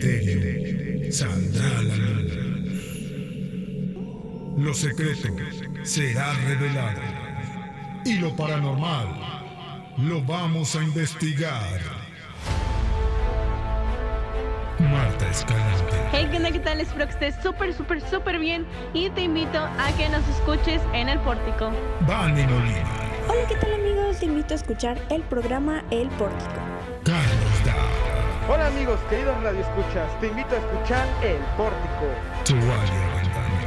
misterio saldrá a la luz. Lo secreto será revelado. Y lo paranormal lo vamos a investigar. Marta Escalante. Hey, ¿qué onda? ¿Qué tal? Espero que estés súper, súper, súper bien y te invito a que nos escuches en el pórtico. Vani Molina. Hola, ¿qué tal amigos? Te invito a escuchar el programa El Pórtico. Hola amigos, queridos radioescuchas, te invito a escuchar El Pórtico. Ventana.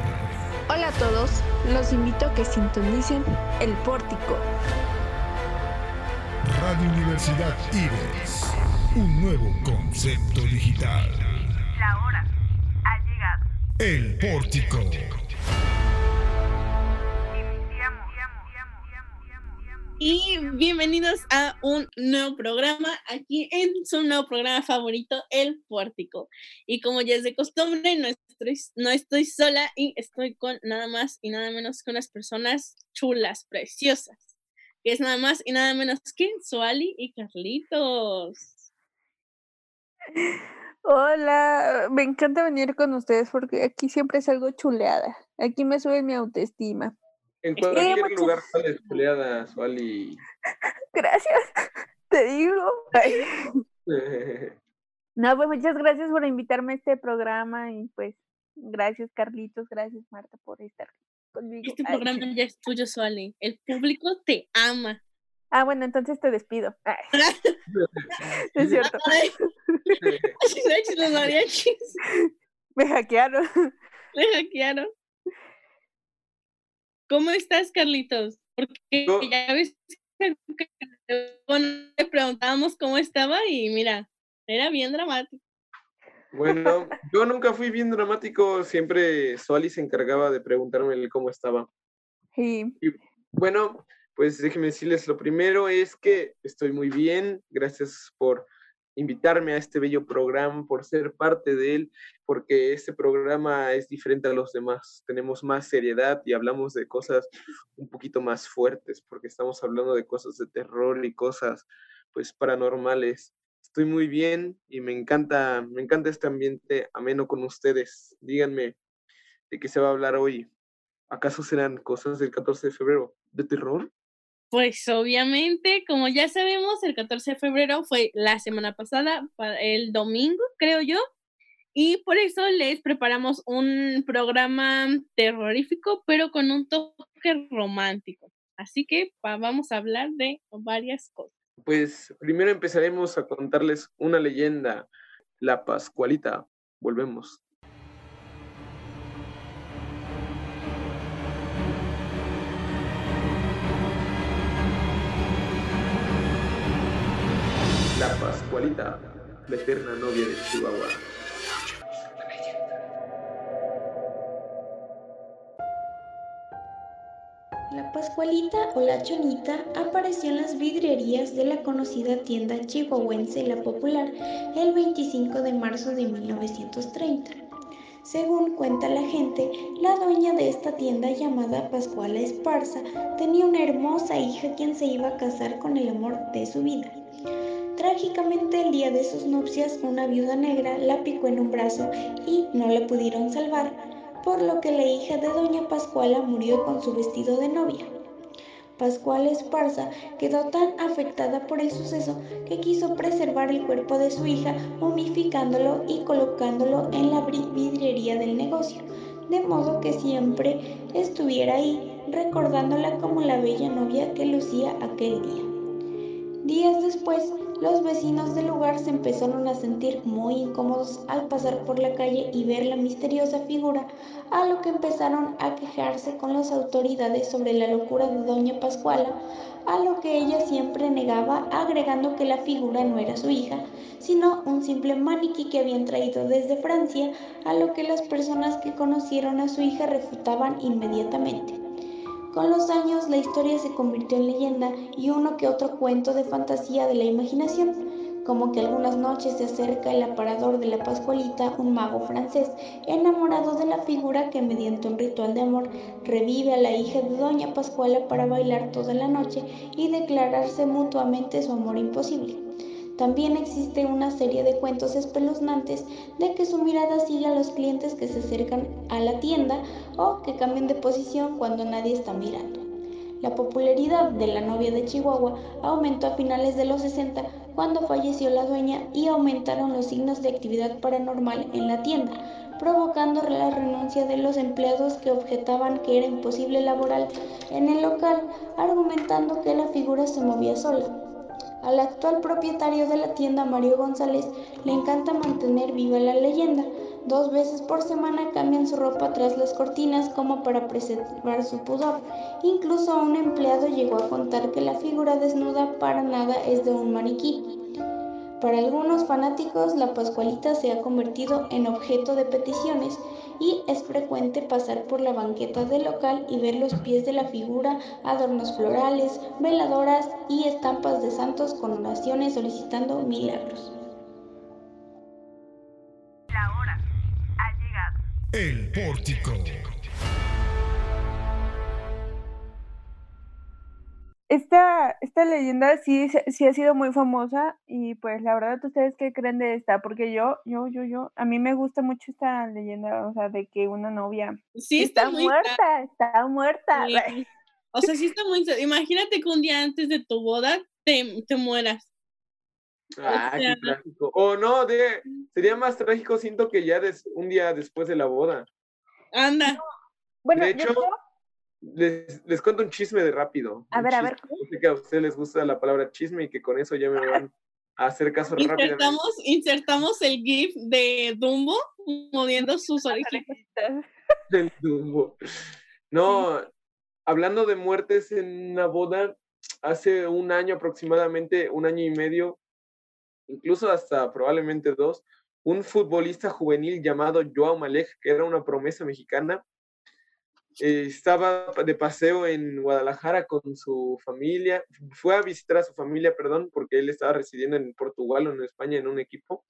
Hola a todos, los invito a que sintonicen El Pórtico. Radio Universidad Ives. Un nuevo concepto digital. La hora ha llegado. El Pórtico. Y bienvenidos a un nuevo programa aquí en su nuevo programa favorito, El Pórtico. Y como ya es de costumbre, no estoy, no estoy sola y estoy con nada más y nada menos que unas personas chulas, preciosas. Que es nada más y nada menos que Suali y Carlitos. Hola, me encanta venir con ustedes porque aquí siempre salgo chuleada. Aquí me sube mi autoestima. En cualquier muchas- lugar sales chuleada, Suali. Gracias, te digo. No, pues muchas gracias por invitarme a este programa y pues gracias Carlitos, gracias Marta por estar conmigo. Este Ay. programa ya es tuyo, Suali. El público te ama. Ah, bueno, entonces te despido. Ay, es cierto, Ay, ay, los mariachis me hackearon. me hackearon. ¿Cómo estás, Carlitos? Porque ya ves que bueno, le preguntábamos cómo estaba y mira, era bien dramático. Bueno, yo nunca fui bien dramático, siempre Suali se encargaba de preguntarme el cómo estaba. Sí, Bueno, pues déjenme decirles, lo primero es que estoy muy bien, gracias por invitarme a este bello programa, por ser parte de él, porque este programa es diferente a los demás. Tenemos más seriedad y hablamos de cosas un poquito más fuertes, porque estamos hablando de cosas de terror y cosas pues paranormales. Estoy muy bien y me encanta, me encanta este ambiente ameno con ustedes. Díganme de qué se va a hablar hoy. ¿Acaso serán cosas del 14 de febrero de terror? Pues obviamente, como ya sabemos, el 14 de febrero fue la semana pasada, pa- el domingo, creo yo, y por eso les preparamos un programa terrorífico, pero con un toque romántico. Así que vamos a hablar de varias cosas. Pues primero empezaremos a contarles una leyenda, la Pascualita. Volvemos. La Pascualita, la eterna novia de Chihuahua. La Pascualita o la Chonita apareció en las vidrierías de la conocida tienda chihuahuense La Popular el 25 de marzo de 1930. Según cuenta la gente, la dueña de esta tienda llamada Pascuala Esparza tenía una hermosa hija quien se iba a casar con el amor de su vida. Trágicamente el día de sus nupcias una viuda negra la picó en un brazo y no la pudieron salvar, por lo que la hija de doña Pascuala murió con su vestido de novia. Pascuala Esparza quedó tan afectada por el suceso que quiso preservar el cuerpo de su hija momificándolo y colocándolo en la vidriería del negocio, de modo que siempre estuviera ahí recordándola como la bella novia que lucía aquel día. Días después, los vecinos del lugar se empezaron a sentir muy incómodos al pasar por la calle y ver la misteriosa figura, a lo que empezaron a quejarse con las autoridades sobre la locura de doña Pascuala, a lo que ella siempre negaba, agregando que la figura no era su hija, sino un simple maniquí que habían traído desde Francia, a lo que las personas que conocieron a su hija refutaban inmediatamente. Con los años la historia se convirtió en leyenda y uno que otro cuento de fantasía de la imaginación, como que algunas noches se acerca el aparador de la Pascualita, un mago francés, enamorado de la figura que mediante un ritual de amor revive a la hija de Doña Pascuala para bailar toda la noche y declararse mutuamente su amor imposible. También existe una serie de cuentos espeluznantes de que su mirada sigue a los clientes que se acercan a la tienda o que cambian de posición cuando nadie está mirando. La popularidad de la novia de Chihuahua aumentó a finales de los 60 cuando falleció la dueña y aumentaron los signos de actividad paranormal en la tienda, provocando la renuncia de los empleados que objetaban que era imposible laborar en el local, argumentando que la figura se movía sola. Al actual propietario de la tienda, Mario González, le encanta mantener viva la leyenda. Dos veces por semana cambian su ropa tras las cortinas como para preservar su pudor. Incluso un empleado llegó a contar que la figura desnuda para nada es de un maniquí. Para algunos fanáticos, la Pascualita se ha convertido en objeto de peticiones y es frecuente pasar por la banqueta del local y ver los pies de la figura, adornos florales, veladoras y estampas de santos con oraciones solicitando milagros. La hora ha llegado. El pórtico. Esta, esta leyenda sí, se- sí ha sido muy famosa y pues la verdad, ¿ustedes qué creen de esta? Porque yo, yo, yo, yo, a mí me gusta mucho esta leyenda, o sea, de que una novia Sí, está, muerta, está muerta. Sí. O sea, sí está muy. Imagínate que un día antes de tu boda te, te mueras. Ah, sea- qué trágico. O no, de, sería más trágico, siento que ya des- un día después de la boda. Anda. Bueno, de yo hecho, creo- les, les cuento un chisme de rápido. A ver, a ver. Yo sé que a ustedes les gusta la palabra chisme y que con eso ya me van a hacer caso. Insertamos, insertamos el GIF de Dumbo moviendo sus orejitas. El Dumbo. No, hablando de muertes en una boda, hace un año aproximadamente, un año y medio, incluso hasta probablemente dos, un futbolista juvenil llamado Joao Malek, que era una promesa mexicana, eh, estaba de paseo en Guadalajara con su familia, fue a visitar a su familia, perdón, porque él estaba residiendo en Portugal o en España en un equipo,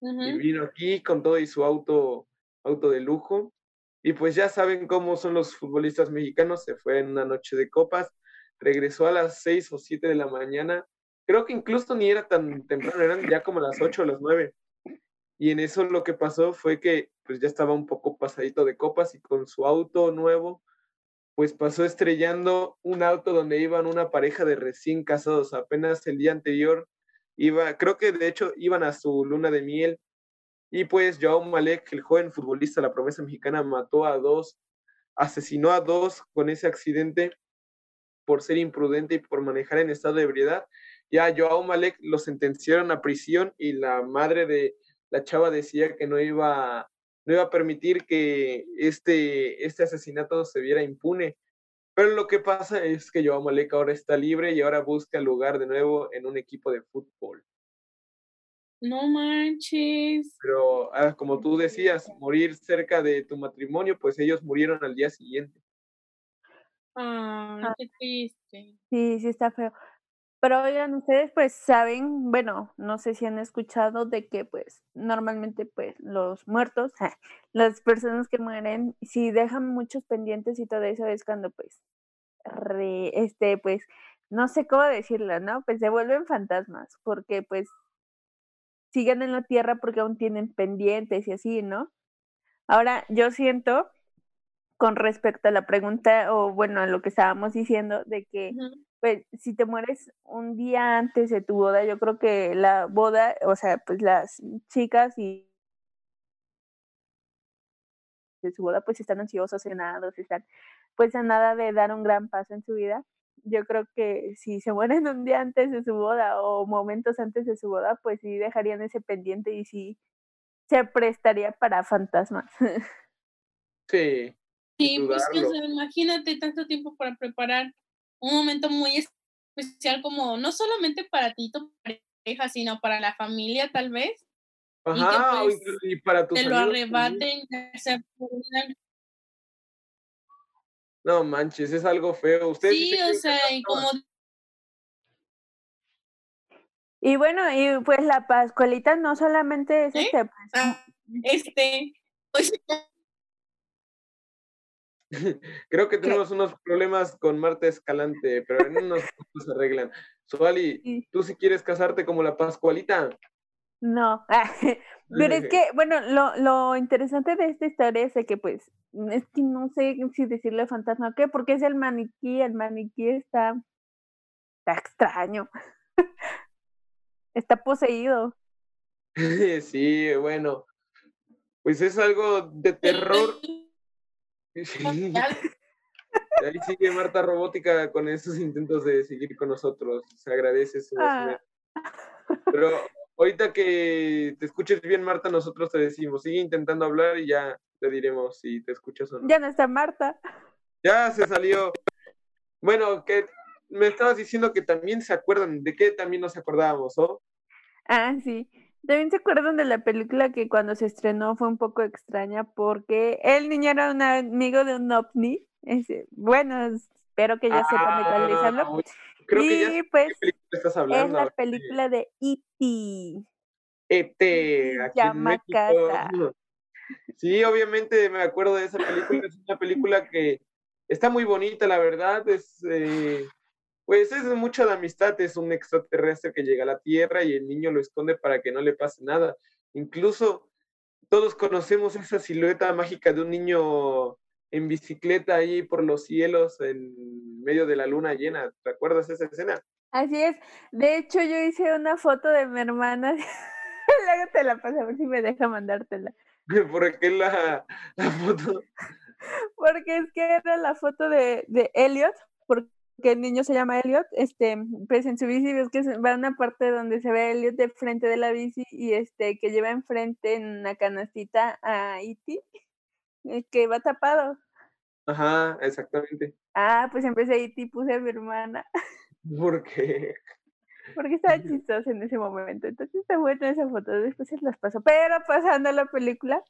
y Ujú. vino aquí con todo y su auto, auto de lujo. Y pues ya saben cómo son los futbolistas mexicanos, se fue en una noche de copas, regresó a las 6 o 7 de la mañana, creo que incluso ni era tan temprano, eran ya como las 8 o las 9. Y en eso lo que pasó fue que pues ya estaba un poco pasadito de copas y con su auto nuevo, pues pasó estrellando un auto donde iban una pareja de recién casados. Apenas el día anterior iba, creo que de hecho iban a su luna de miel. Y pues Joao Malek, el joven futbolista, la promesa mexicana, mató a dos, asesinó a dos con ese accidente por ser imprudente y por manejar en estado de ebriedad. Ya Joao Malek lo sentenciaron a prisión y la madre de la chava decía que no iba, no iba a permitir que este, este asesinato se viera impune. Pero lo que pasa es que Joao Malek ahora está libre y ahora busca lugar de nuevo en un equipo de fútbol. No manches. Pero ah, como tú decías, morir cerca de tu matrimonio, pues ellos murieron al día siguiente. Ay, qué triste. Sí, sí está feo. Pero oigan, ustedes pues saben, bueno, no sé si han escuchado de que pues normalmente pues los muertos, las personas que mueren, si dejan muchos pendientes y todo eso es cuando pues, re- este pues, no sé cómo decirlo, ¿no? Pues se vuelven fantasmas porque pues siguen en la tierra porque aún tienen pendientes y así, ¿no? Ahora, yo siento con respecto a la pregunta o bueno, a lo que estábamos diciendo de que. Pues si te mueres un día antes de tu boda, yo creo que la boda, o sea, pues las chicas y de su boda pues están ansiosos, cenados, están pues a nada de dar un gran paso en su vida. Yo creo que si se mueren un día antes de su boda o momentos antes de su boda, pues sí dejarían ese pendiente y sí se prestaría para fantasmas. Sí, Sí, pues o sea, imagínate tanto tiempo para preparar un momento muy especial como no solamente para ti, tu pareja, sino para la familia tal vez, Ajá, pues, y para tus te lo amigos también. arrebaten, No manches, es algo feo. Ustedes Sí, o sea, y como Y bueno, y pues la Pascualita no solamente es ¿Eh? este, pues, ah, este, pues Creo que tenemos unos problemas con Marta Escalante, pero en unos se arreglan. Suali, Sí. ¿tú si quieres casarte como la Pascualita? No, pero es que, bueno, lo, lo interesante de esta historia es que, pues, es que no sé si decirle fantasma o qué, porque es el maniquí, el maniquí está, está extraño, está poseído. Sí, bueno, pues es algo de terror. Sí. Ahí sigue Marta Robótica con esos intentos de seguir con nosotros. Se agradece su Ah. Pero ahorita que te escuches bien, Marta, nosotros te decimos, sigue intentando hablar y ya te diremos si te escuchas o no. Ya no está Marta. Ya se salió. Bueno, que me estabas diciendo que también se acuerdan, ¿de qué también nos acordábamos, oh? Ah, sí. También se acuerdan de la película que cuando se estrenó fue un poco extraña porque el niño era un amigo de un ovni. Bueno, espero que ya sepan de cuál les hablo. Ah, Creo que ya pues qué estás es hablando. la ahora sí. película de E.T. ET, aquí en Yamakata. México. Sí, obviamente me acuerdo de esa película. Es una película que está muy bonita, la verdad. Es, eh, pues es de mucha de amistad. Es un extraterrestre que llega a la Tierra y el niño lo esconde para que no le pase nada. Incluso todos conocemos esa silueta mágica de un niño en bicicleta ahí por los cielos en medio de la luna llena. ¿Te acuerdas esa escena? Así es. De hecho, yo hice una foto de mi hermana. Luego te la paso a ver si me deja mandártela. ¿Por qué la, la foto? Porque es que era la foto de, de Elliot, porque el niño se llama Elliot, este, pues en su bici ves que va a una parte donde se ve a Elliot de frente de la bici y este que lleva enfrente en una canastita a Iti, que va tapado. Ajá, exactamente. Ah, pues empecé a Iti, puse a mi hermana, Porque porque estaba chistosa en ese momento. Entonces está buena esa foto, después se las paso. Pero pasando a la película,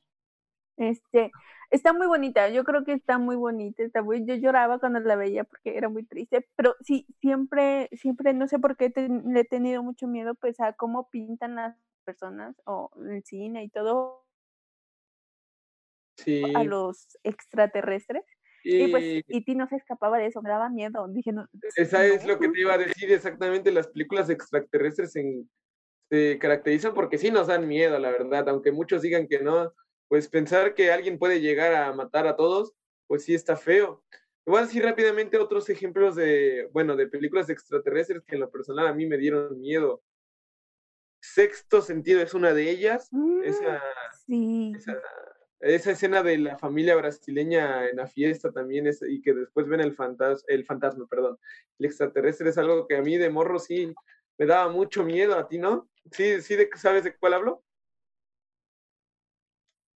este, está muy bonita, yo creo que está muy bonita, está muy, yo lloraba cuando la veía porque era muy triste, pero sí, siempre, siempre, no sé por qué te- le he tenido mucho miedo pues a cómo pintan las personas o el cine y todo sí. a los extraterrestres. Y pues Y E.T. no se escapaba de eso, me daba miedo. Dije, no. esa es no. lo que te iba a decir exactamente. Las películas extraterrestres en- se caracterizan porque sí nos dan miedo, la verdad. Aunque muchos digan que no, pues pensar que alguien puede llegar a matar a todos, pues sí está feo. Te voy a decir rápidamente otros ejemplos de, bueno, de películas extraterrestres que en lo personal a mí me dieron miedo. Sexto sentido es una de ellas. Mm, Esa, Sí. esa, esa escena de la familia brasileña en la fiesta también es, y que después ven el fantasma, el fantasma, perdón, el extraterrestre es algo que a mí de morro sí me daba mucho miedo, a ti, ¿no? Sí, sí, de, ¿sabes de cuál hablo?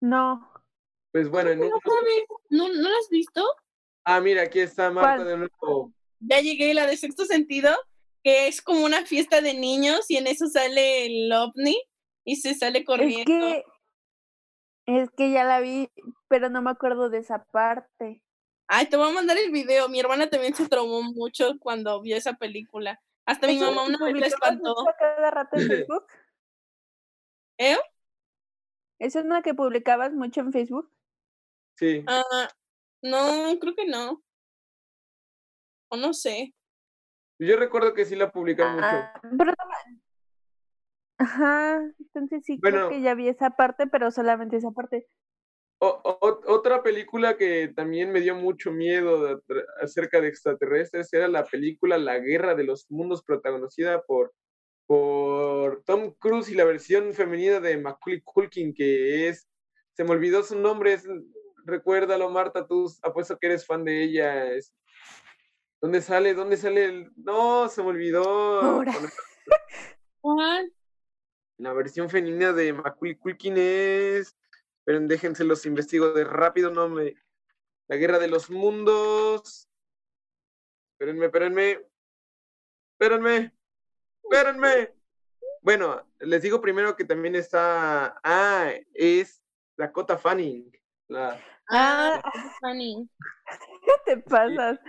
No. Pues bueno, en un... ¿No sabes? ¿No, ¿No la has visto? Ah, mira, aquí está Marta ¿Cuál? de nuevo. Ya llegué, la de sexto sentido, que es como una fiesta de niños y en eso sale el ovni y se sale Es corriendo. que. Es que ya la vi, pero no me acuerdo de esa parte. Ay, te voy a mandar el video. Mi hermana también se traumó mucho cuando vio esa película. Hasta mi ¿Eso mamá una vez la espantó. cada rato en Facebook? ¿Eh? ¿Eso es una que publicabas mucho en Facebook? Sí. Ah, no, creo que no. O no sé. Yo recuerdo que sí la publicaron mucho. Ah, pero Ajá, entonces sí Bueno. creo que ya vi esa parte, pero solamente esa parte. O- o- otra película que también me dio mucho miedo de acerca de extraterrestres era la película La Guerra de los Mundos, protagonizada por, por Tom Cruise y la versión femenina de Macaulay Culkin, que es, se me olvidó su nombre, es, recuérdalo Marta, tú apuesto que eres fan de ella. Es, ¿Dónde sale? ¿Dónde sale? El... No, se me olvidó. La versión femenina de Macaulay Culkin es. Esperen, déjense los investigo de rápido, no me. La guerra de los mundos. Espérenme, espérenme. Espérenme. Espérenme. Bueno, les digo primero que también está. Ah, es Dakota Fanning. La, Ah, Fanny. ¿Qué te pasas?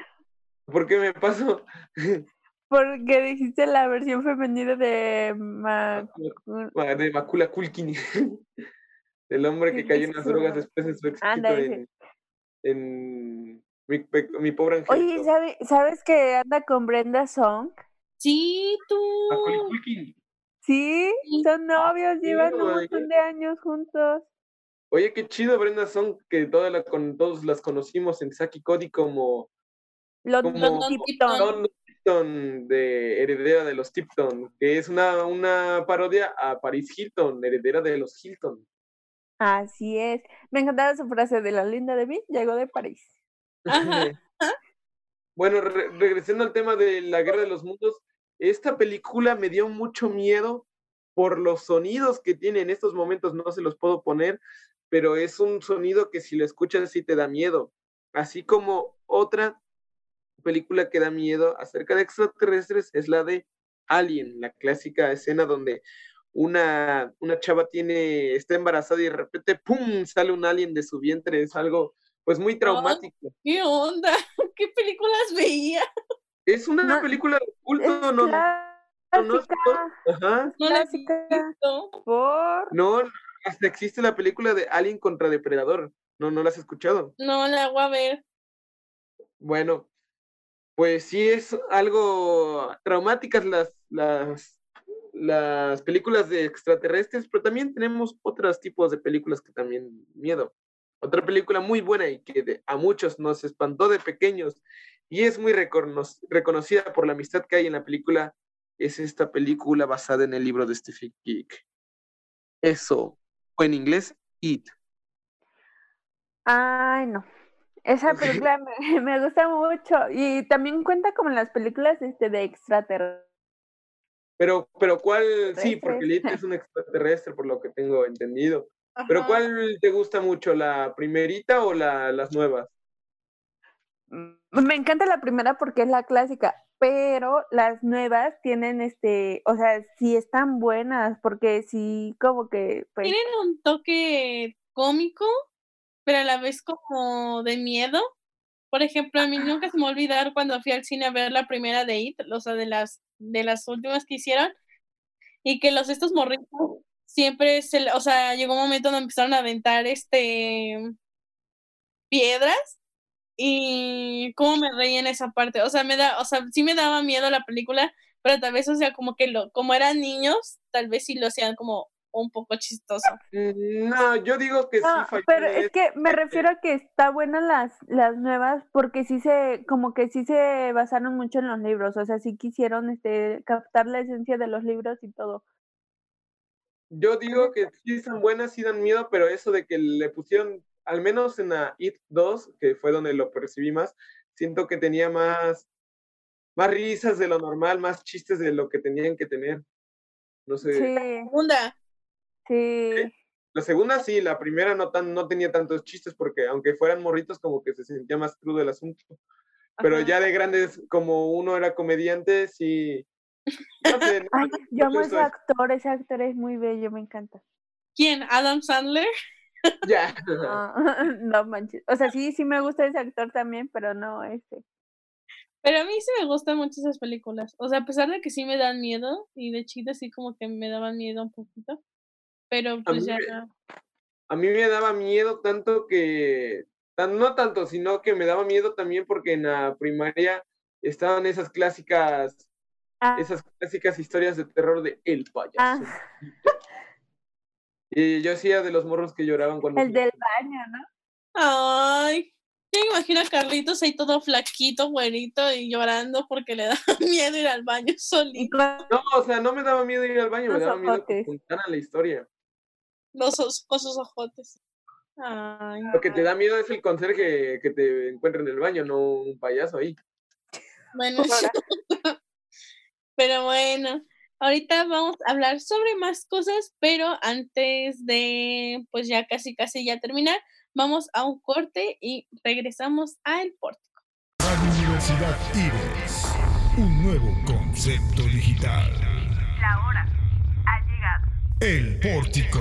¿Por qué me paso? Porque dijiste la versión femenina de Ma- Ma- de Macula Culkin. Del hombre que cayó en las drogas después de su éxito Anda, en, en mi, pobre angelito. Oye, ¿sabe- ¿sabes que anda con Brenda Song? Sí, tú. Sí, son novios, sí, llevan un montón de años juntos. Oye, qué chido, Brenda Song, que toda la, con, todos las conocimos en Saki Cody como London Como- Tipton. Don Tipton, de heredera de los Tipton, que es una, una parodia a Paris Hilton, heredera de los Hilton. Así es. Me encantaba su frase de la linda de mí, llegó de París. Ajá. bueno, re- regresando al tema de la Guerra de los Mundos, esta película me dio mucho miedo por los sonidos que tiene en estos momentos, no se los puedo poner, pero es un sonido que si lo escuchas sí te da miedo. Así como otra película que da miedo acerca de extraterrestres es la de Alien, la clásica escena donde una, una chava tiene, está embarazada y de repente, ¡pum!, sale un alien de su vientre. Es algo, pues, muy traumático. ¿Qué onda? ¿Qué películas veía? Es una No, película de Es culto, no, no, no, no, clásica, ajá. No clásica. visto. Por... No, hasta existe la película de Alien contra Depredador. No, no la has escuchado. No la voy a ver. Bueno, pues sí es algo traumáticas las, las, las películas de extraterrestres, pero también tenemos otros tipos de películas que también miedo. Otra película muy buena y que de- a muchos nos espantó de pequeños y es muy recono- reconocida por la amistad que hay en la película, es esta película basada en el libro de Stephen King. Eso, o en inglés, It. Ay, no. Esa película me, me gusta mucho. Y también cuenta como en las películas este, de extraterrestres. Pero, pero ¿cuál? Sí, porque Extraterrestre. It es un extraterrestre, por lo que tengo entendido. Pero. ¿cuál te gusta mucho? ¿La primerita o la, las nuevas? Mm, Me encanta la primera porque es la clásica, pero las nuevas tienen este, o sea, sí están buenas, porque sí, como que, pues, Tienen un toque cómico, pero a la vez como de miedo. Por ejemplo, a mí nunca se me va a olvidar cuando fui al cine a ver la primera de It, o sea, de las, de las últimas que hicieron, y que los estos morritos siempre se, o sea, llegó un momento donde empezaron a aventar este piedras y cómo me reí en esa parte. O sea, me da, o sea, sí me daba miedo la película, pero tal vez, o sea, como que lo, como eran niños, tal vez sí lo hacían como un poco chistoso. Mm, No, yo digo que sí no, falló pero es que me refiero a que está buenas las, las nuevas porque sí se, como que sí se basaron mucho en los libros, o sea, sí quisieron este, captar la esencia de los libros y todo. Yo digo que sí son buenas, sí dan miedo, pero eso de que le pusieron, al menos en la It 2, que fue donde lo percibí más, siento que tenía más, más risas de lo normal, más chistes de lo que tenían que tener. No sé. Sí, Segunda, sí. La segunda sí, la primera no, tan, no tenía tantos chistes porque aunque fueran morritos como que se sentía más crudo el asunto. Pero Ajá. ya de grandes, como uno era comediante, sí. No sé, no, Ay, no yo amo ese es- actor, ese actor es muy bello, me encanta. ¿quién? ¿Adam Sandler? Ya. No, no manches. O sea, sí, sí me gusta ese actor también, pero no ese. Pero a mí sí me gustan mucho esas películas. O sea, a pesar de que sí me dan miedo, y de chida sí como que me daban miedo un poquito. Pero pues ya. me- A mí me daba miedo tanto que, tan, no tanto, sino que me daba miedo también porque en la primaria estaban esas clásicas, Ah, esas clásicas historias de terror de El payaso. Ah. Y yo hacía de los morros que lloraban cuando... el del baño, ¿no? Ay, yo me imagino a Carlitos ahí todo flaquito, güerito y llorando porque le da miedo ir al baño solito. No, o sea, no me daba miedo ir al baño, me daba miedo que contaran la historia. Los, os- con sus ojotes. Ay, Lo que te da miedo es el conserje que te encuentre en el baño, no un payaso ahí. bueno. Pero bueno, ahorita vamos a hablar sobre más cosas, pero antes de, pues ya casi casi ya terminar, vamos a un corte y regresamos al pórtico. Radio Universidad Ives. Un nuevo concepto digital. La hora ha llegado. El pórtico.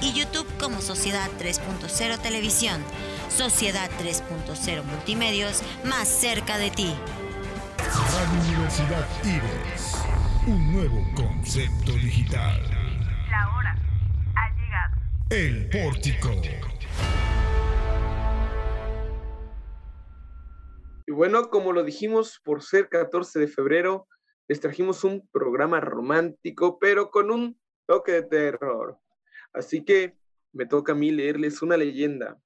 y YouTube como Sociedad 3.0 Televisión. Sociedad 3.0 Multimedios, más cerca de ti. Radio Universidad Ives, un nuevo concepto digital. La hora ha llegado. El pórtico. Y bueno, como lo dijimos, por ser 14 de febrero, les trajimos un programa romántico, pero con un toque de terror. Así que me toca a mí leerles una leyenda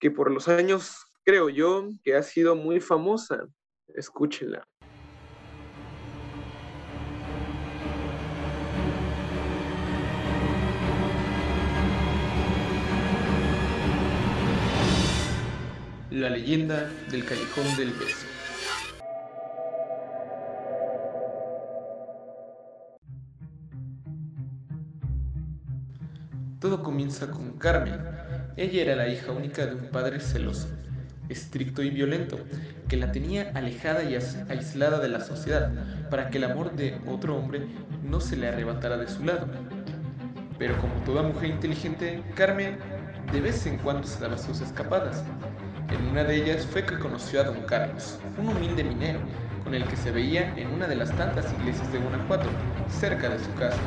que por los años creo yo que ha sido muy famosa. Escúchenla. La leyenda del callejón del beso. Comienza con Carmen. Ella era la hija única de un padre celoso, estricto y violento, que la tenía alejada y aislada de la sociedad para que el amor de otro hombre no se le arrebatara de su lado. Pero como toda mujer inteligente, Carmen de vez en cuando se daba sus escapadas. En una de ellas fue que conoció a don Carlos, un humilde minero, con el que se veía en una de las tantas iglesias de Guanajuato, cerca de su casa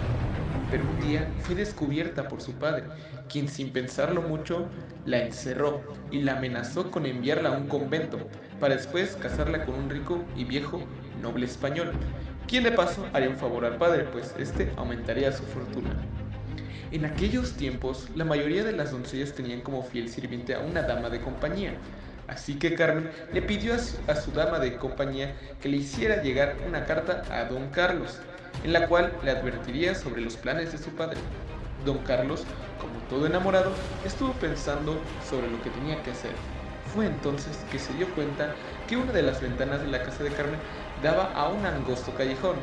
pero un día fue descubierta por su padre, quien sin pensarlo mucho la encerró y la amenazó con enviarla a un convento, para después casarla con un rico y viejo noble español, quien de paso haría un favor al padre, pues este aumentaría su fortuna. En aquellos tiempos, la mayoría de las doncellas tenían como fiel sirviente a una dama de compañía, Así que Carmen le pidió a su, a su, dama de compañía que le hiciera llegar una carta a don Carlos, en la cual le advertiría sobre los planes de su padre. Don Carlos, como todo enamorado, estuvo pensando sobre lo que tenía que hacer. Fue entonces que se dio cuenta que una de las ventanas de la casa de Carmen daba a un angosto callejón.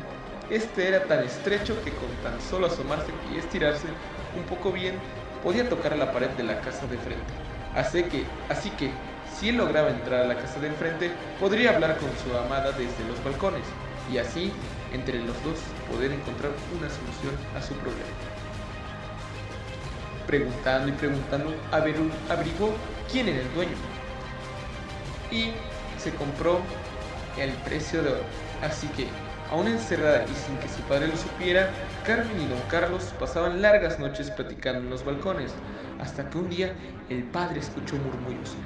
este era tan estrecho que con tan solo asomarse y estirarse un poco bien podía tocar la pared de la casa de frente. Así que, así que, si él lograba entrar a la casa de enfrente, podría hablar con su amada desde los balcones y así, entre los dos, poder encontrar una solución a su problema. Preguntando y preguntando, averiguó quién era el dueño y se compró el precio de oro. Así que, aún encerrada y sin que su padre lo supiera, Carmen y don Carlos pasaban largas noches platicando en los balcones, hasta que un día el padre escuchó murmullos.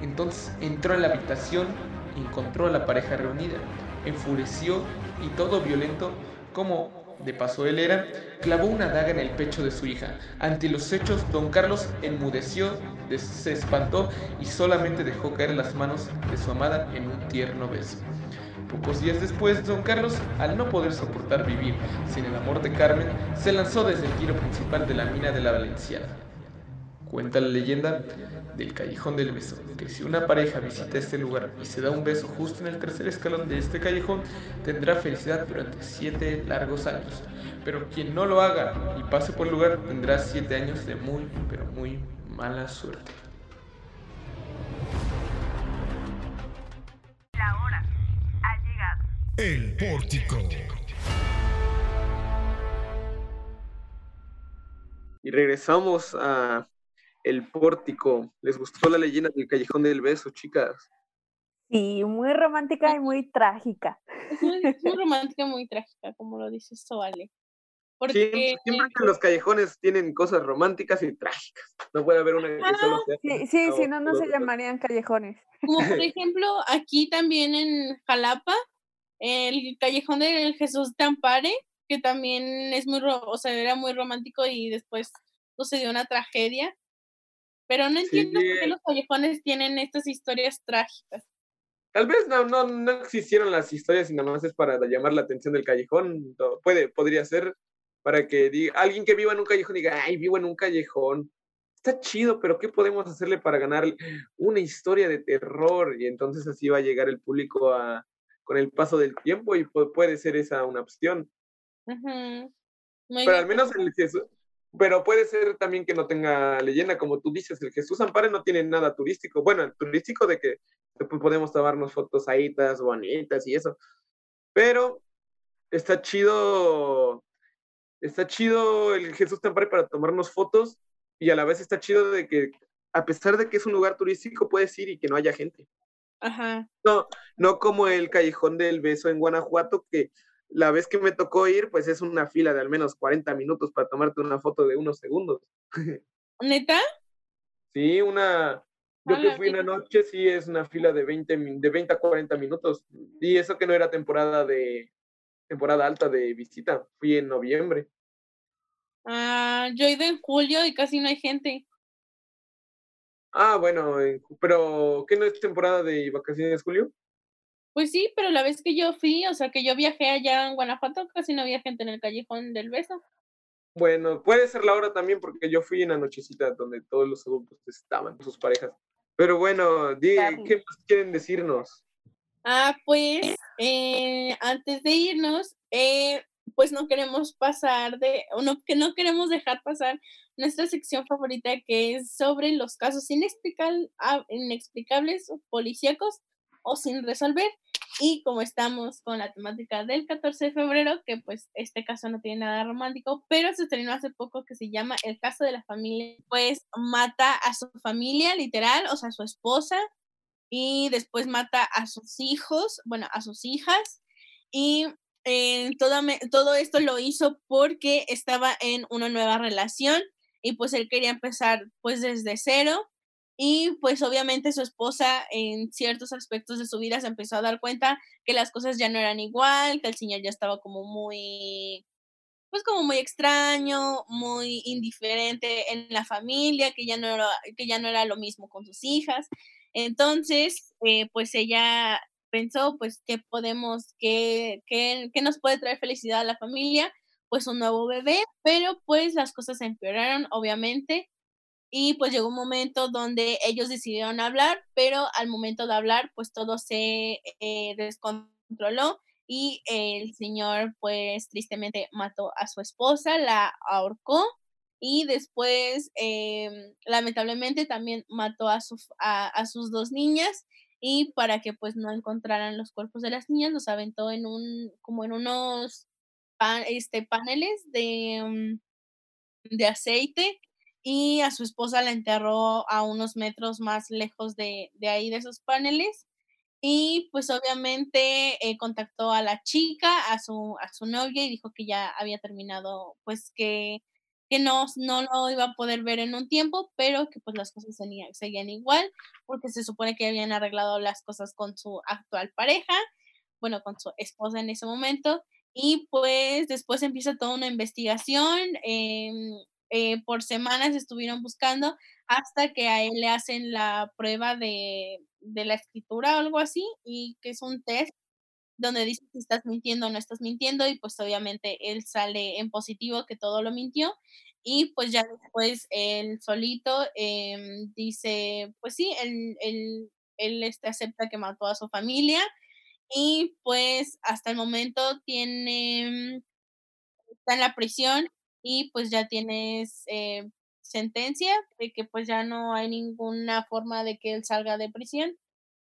Entonces entró a la habitación y encontró a la pareja reunida. Enfureció y todo violento, como de paso él era, clavó una daga en el pecho de su hija. Ante los hechos, don Carlos enmudeció, se espantó y solamente dejó caer las manos de su amada en un tierno beso. Pocos días después, don Carlos, al no poder soportar vivir sin el amor de Carmen, se lanzó desde el tiro principal de la mina de la Valenciana. Cuenta la leyenda del Callejón del Beso, que si una pareja visita este lugar y se da un beso justo en el tercer escalón de este callejón, tendrá felicidad durante siete largos años. Pero quien no lo haga y pase por el lugar tendrá siete años de muy, pero muy mala suerte. La hora ha llegado. El pórtico. Y regresamos a el pórtico. ¿Les gustó la leyenda del callejón del beso, chicas? Sí, muy romántica y muy trágica. Es muy, muy romántica, muy trágica, como lo dice esto, vale. Porque siempre, los callejones tienen cosas románticas y trágicas. No puede haber una que solo sea. Sí, sí, si no, no se llamarían callejones. Como por ejemplo, aquí también en Jalapa, el callejón del Jesús Tampare, que también es muy, o sea, era muy romántico y después sucedió una tragedia. Pero no entiendo por qué los callejones tienen estas historias trágicas. Tal vez no, no, no existieron las historias y nada más es para llamar la atención del callejón. Puede, podría ser para que diga, alguien que viva en un callejón diga, ay, vivo en un callejón. Está chido, pero ¿qué podemos hacerle para ganar una historia de terror? Y entonces así va a llegar el público a, con el paso del tiempo y puede ser esa una opción. pero al menos el pero puede ser también que no tenga leyenda, como tú dices, el Jesús Ampare no tiene nada turístico. Bueno, turístico de que podemos tomarnos fotos aitas, bonitas y eso. Pero está chido, está chido el Jesús Ampare para tomarnos fotos y a la vez está chido de que a pesar de que es un lugar turístico puedes ir y que no haya gente. Ajá. No, no como el Callejón del Beso en Guanajuato que la vez que me tocó ir, pues es una fila de al menos 40 minutos para tomarte una foto de unos segundos. ¿Neta? Sí, una... Yo que fui una noche, sí, es una fila de 20, de 20 a 40 minutos. Y eso que no era temporada de temporada alta de visita. Fui en noviembre. Ah, yo he ido en julio y casi no hay gente. Ah, bueno, pero ¿qué no es temporada de vacaciones, Julio? Pues sí, pero la vez que yo fui, o sea, que yo viajé allá en Guanajuato, casi no había gente en el callejón del beso. Bueno, puede ser la hora también porque yo fui en la nochecita donde todos los adultos estaban, sus parejas. Pero bueno, ¿qué más quieren decirnos? Ah, pues eh, antes de irnos, eh, pues no queremos pasar de, o no, que no queremos dejar pasar nuestra sección favorita que es sobre los casos ah, inexplicables policíacos o sin resolver. Y como estamos con la temática del 14 de febrero, que pues este caso no tiene nada romántico, pero se estrenó hace poco que se llama El caso de la familia, pues mata a su familia, literal, o sea, a su esposa, y después mata a sus hijos, bueno, a sus hijas, y eh, todo, todo esto lo hizo porque estaba en una nueva relación y pues él quería empezar pues desde cero y pues obviamente su esposa en ciertos aspectos de su vida se empezó a dar cuenta que las cosas ya no eran igual, que el señor ya estaba como muy, pues como muy extraño, muy indiferente en la familia, que ya no era, que ya no era lo mismo con sus hijas. Entonces, eh, pues ella pensó, pues, ¿qué podemos, qué, qué, qué nos puede traer felicidad a la familia? Pues un nuevo bebé, pero pues las cosas empeoraron, obviamente y pues llegó un momento donde ellos decidieron hablar, pero al momento de hablar, pues todo se eh, descontroló y el señor pues tristemente mató a su esposa, la ahorcó y después em, lamentablemente también mató a, su, a, sus dos niñas y para que pues no encontraran los cuerpos de las niñas los aventó en un como en unos este paneles de, mm, de aceite y a su esposa la enterró a unos metros más lejos de, de ahí de esos paneles y pues obviamente eh, contactó a la chica, a su, a su novia y dijo que ya había terminado, pues que, que no, no lo iba a poder ver en un tiempo, pero que pues las cosas seguían, seguían igual, porque se supone que habían arreglado las cosas con su actual pareja, bueno, con su esposa en ese momento, y pues después empieza toda una investigación, em, eh, por semanas estuvieron buscando hasta que a él le hacen la prueba de, de la escritura o algo así, y que es un test donde dice si estás mintiendo o no estás mintiendo, y pues obviamente él sale en positivo que todo lo mintió, y pues ya después él solito em, dice, pues sí, él, él, él este, acepta que mató a su familia, y pues hasta el momento tiene, está en la prisión y pues ya tienes eh, sentencia de que pues ya no hay ninguna forma de que él salga de prisión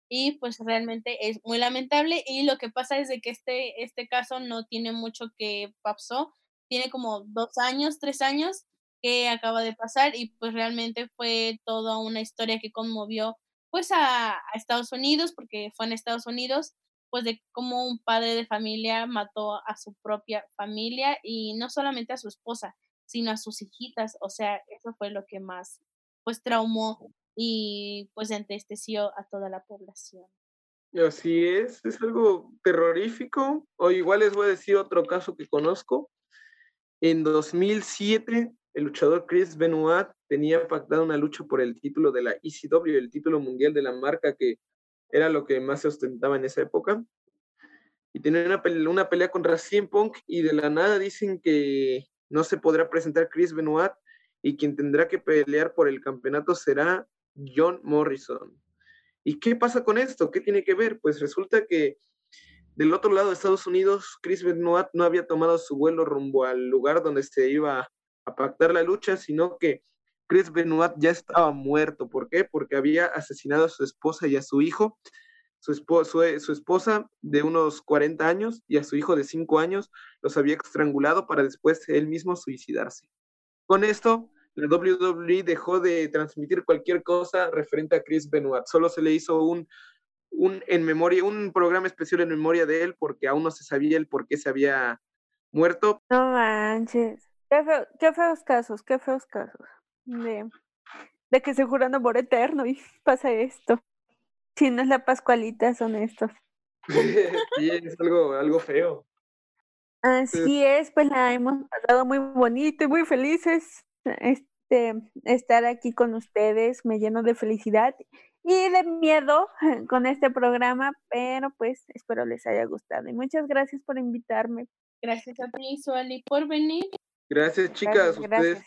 y pues realmente es muy lamentable y lo que pasa es de que este, este caso no tiene mucho que pasó, tiene como dos años, tres años que acaba de pasar y pues realmente fue toda una historia que conmovió pues a, a Estados Unidos porque fue en Estados Unidos pues de cómo un padre de familia mató a su propia familia y no solamente a su esposa, sino a sus hijitas, o sea, eso fue lo que más pues traumó y pues entristeció a toda la población. Así es, es algo terrorífico. O igual les voy a decir otro caso que conozco. En 2007, el luchador Chris Benoit tenía pactado una lucha por el título de la ECW, el título mundial de la marca que era lo que más se ostentaba en esa época. Y tenía una pelea, una pelea contra CM Punk y de la nada dicen que no se podrá presentar Chris Benoit y quien tendrá que pelear por el campeonato será John Morrison. ¿Y qué pasa con esto? ¿Qué tiene que ver? Pues resulta que del otro lado de Estados Unidos, Chris Benoit no había tomado su vuelo rumbo al lugar donde se iba a pactar la lucha, sino que Chris Benoit ya estaba muerto. ¿Por qué? Porque había asesinado a su esposa y a su hijo. Su, su, esposa de unos 40 años y a su hijo de 5 años los había estrangulado para después él mismo suicidarse. Con esto, la WWE dejó de transmitir cualquier cosa referente a Chris Benoit. Solo se le hizo un, un, en memoria, un programa especial en memoria de él porque aún no se sabía el por qué se había muerto. No manches. qué feos casos, qué feos casos de, de que se juran amor eterno y pasa esto. Si no es la Pascualita, son estos. sí, es algo, algo feo. Así es, pues la hemos pasado muy bonito y muy felices. Este, estar aquí con ustedes me lleno de felicidad y de miedo con este programa, pero pues espero les haya gustado. Y muchas gracias por invitarme. Gracias a ti, Suali, por venir. Gracias, chicas. ustedes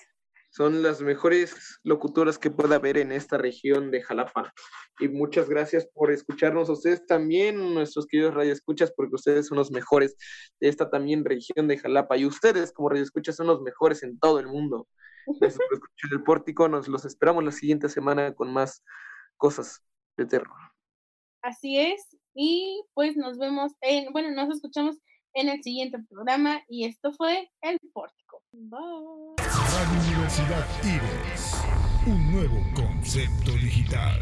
son las mejores locutoras que pueda haber en esta región de Jalapa. Y muchas gracias por escucharnos a ustedes también, nuestros queridos radioescuchas, porque ustedes son los mejores de esta también región de Jalapa. Y ustedes, como radioescuchas, son los mejores en todo el mundo. Gracias por escuchar el pórtico. Nos los esperamos la siguiente semana con más cosas de terror. Así es. Y pues nos vemos en, bueno, nos escuchamos en el siguiente programa. Y esto fue El Pórtico. Bye. Radio Universidad Ives, un nuevo concepto digital.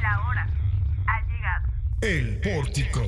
La hora ha llegado. El pórtico.